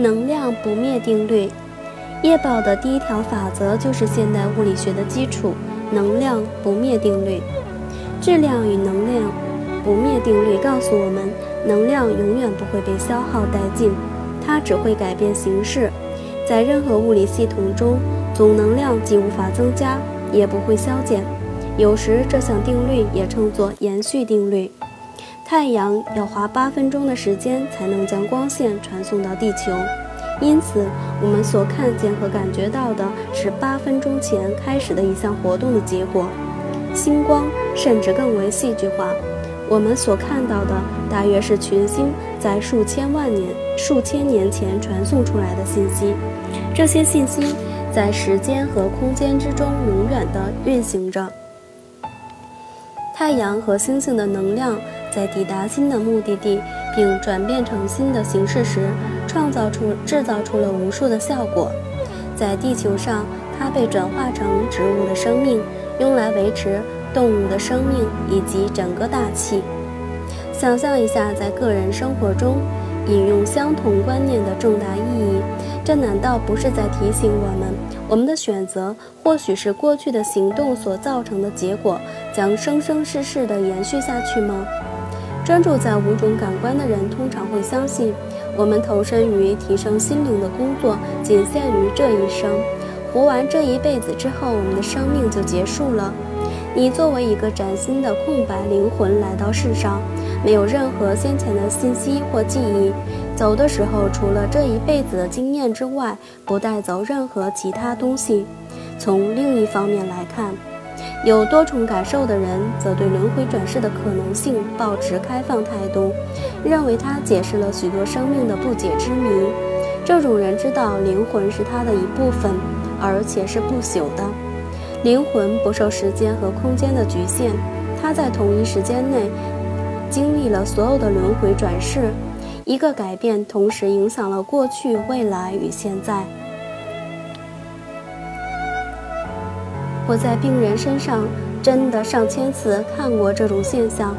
能量不灭定律。业报的第一条法则就是现代物理学的基础——能量不灭定律。质量与能量不灭定律告诉我们，能量永远不会被消耗殆尽，它只会改变形式。在任何物理系统中，总能量既无法增加，也不会消减。有时，这项定律也称作延续定律。太阳要花八分钟的时间才能将光线传送到地球，因此我们所看见和感觉到的是八分钟前开始的一项活动的结果。星光甚至更为戏剧化，我们所看到的大约是群星在数千万年、数千年前传送出来的信息。这些信息在时间和空间之中永远地运行着。太阳和星星的能量。在抵达新的目的地，并转变成新的形式时，创造出、制造出了无数的效果。在地球上，它被转化成植物的生命，用来维持动物的生命以及整个大气。想象一下，在个人生活中引用相同观念的重大意义，这难道不是在提醒我们，我们的选择或许是过去的行动所造成的结果，将生生世世地延续下去吗？专注在五种感官的人，通常会相信，我们投身于提升心灵的工作仅限于这一生，活完这一辈子之后，我们的生命就结束了。你作为一个崭新的空白灵魂来到世上，没有任何先前的信息或记忆，走的时候除了这一辈子的经验之外，不带走任何其他东西。从另一方面来看。有多重感受的人，则对轮回转世的可能性保持开放态度，认为它解释了许多生命的不解之谜。这种人知道灵魂是他的一部分，而且是不朽的。灵魂不受时间和空间的局限，它在同一时间内经历了所有的轮回转世。一个改变同时影响了过去、未来与现在。我在病人身上真的上千次看过这种现象。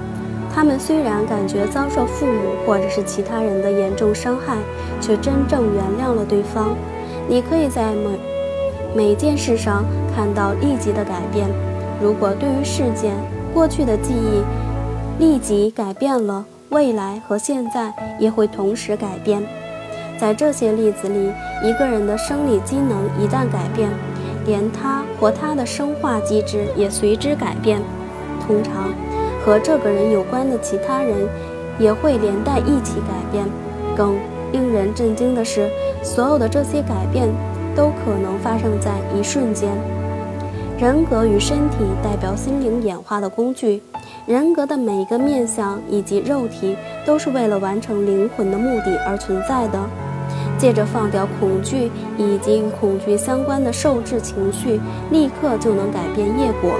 他们虽然感觉遭受父母或者是其他人的严重伤害，却真正原谅了对方。你可以在每每件事上看到立即的改变。如果对于事件过去的记忆立即改变了，未来和现在也会同时改变。在这些例子里，一个人的生理机能一旦改变。连他或他的生化机制也随之改变，通常和这个人有关的其他人也会连带一起改变。更令人震惊的是，所有的这些改变都可能发生在一瞬间。人格与身体代表心灵演化的工具，人格的每一个面相以及肉体都是为了完成灵魂的目的而存在的。借着放掉恐惧以及与恐惧相关的受制情绪，立刻就能改变业果。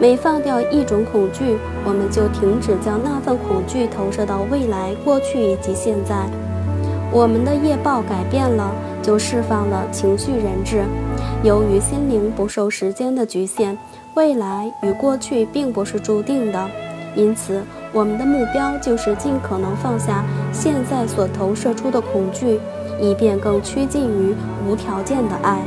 每放掉一种恐惧，我们就停止将那份恐惧投射到未来、过去以及现在。我们的业报改变了，就释放了情绪人质。由于心灵不受时间的局限，未来与过去并不是注定的，因此我们的目标就是尽可能放下现在所投射出的恐惧。以便更趋近于无条件的爱。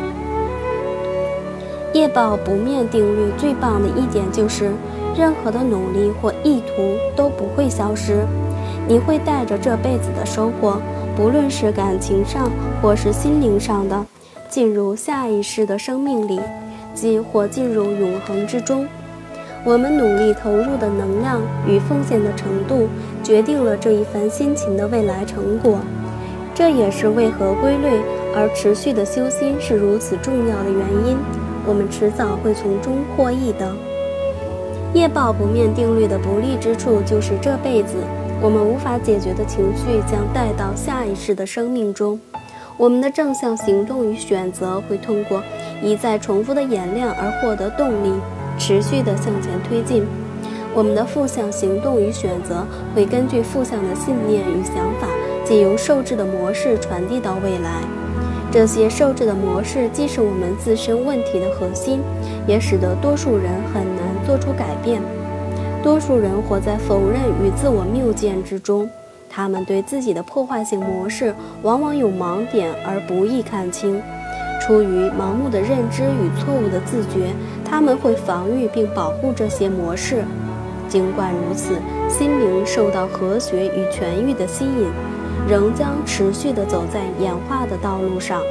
业报不灭定律最棒的一点就是，任何的努力或意图都不会消失。你会带着这辈子的收获，不论是感情上或是心灵上的，进入下一世的生命里，即或进入永恒之中。我们努力投入的能量与奉献的程度，决定了这一番辛勤的未来成果。这也是为何规律而持续的修心是如此重要的原因。我们迟早会从中获益的。业报不灭定律的不利之处就是这辈子我们无法解决的情绪将带到下一世的生命中。我们的正向行动与选择会通过一再重复的演练而获得动力，持续的向前推进。我们的负向行动与选择会根据负向的信念与想法。借由受制的模式传递到未来，这些受制的模式既是我们自身问题的核心，也使得多数人很难做出改变。多数人活在否认与自我谬见之中，他们对自己的破坏性模式往往有盲点而不易看清。出于盲目的认知与错误的自觉，他们会防御并保护这些模式。尽管如此，心灵受到和谐与痊愈的吸引，仍将持续地走在演化的道路上。